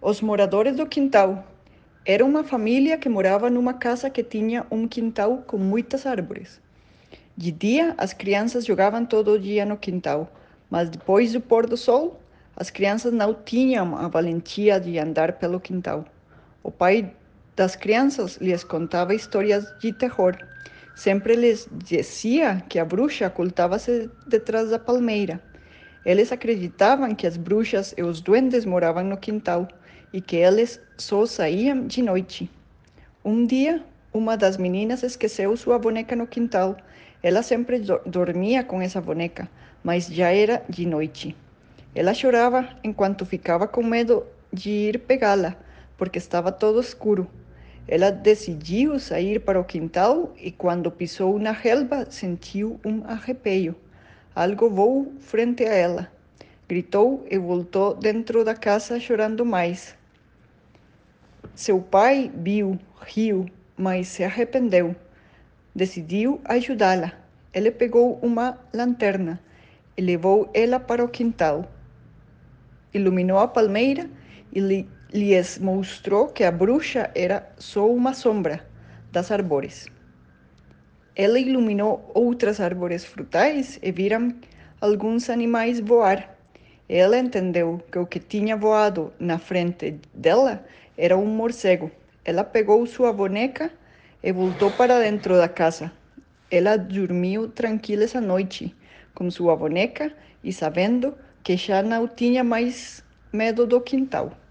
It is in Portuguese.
Os moradores do quintal. Era uma família que morava numa casa que tinha um quintal com muitas árvores. De dia, as crianças jogavam todo dia no quintal, mas depois do pôr do sol, as crianças não tinham a valentia de andar pelo quintal. O pai das crianças lhes contava histórias de terror. Sempre lhes dizia que a bruxa ocultava-se detrás da palmeira. Eles acreditavam que as bruxas e os duendes moravam no quintal e que eles só saíam de noite. Um dia, uma das meninas esqueceu sua boneca no quintal. Ela sempre do dormia com essa boneca, mas já era de noite. Ela chorava enquanto ficava com medo de ir pegá-la, porque estava todo escuro. Ela decidiu sair para o quintal e, quando pisou na relva, sentiu um arrepio. Algo voou frente a ela. Gritou e voltou dentro da casa chorando mais. Seu pai viu, riu, mas se arrependeu. Decidiu ajudá-la. Ele pegou uma lanterna e levou ela para o quintal. Iluminou a palmeira e lhe, lhes mostrou que a bruxa era só uma sombra das árvores. Ela iluminou outras árvores frutais e viram alguns animais voar. Ela entendeu que o que tinha voado na frente dela era um morcego. Ela pegou sua boneca e voltou para dentro da casa. Ela dormiu tranquila essa noite, com sua boneca e sabendo que já não tinha mais medo do quintal.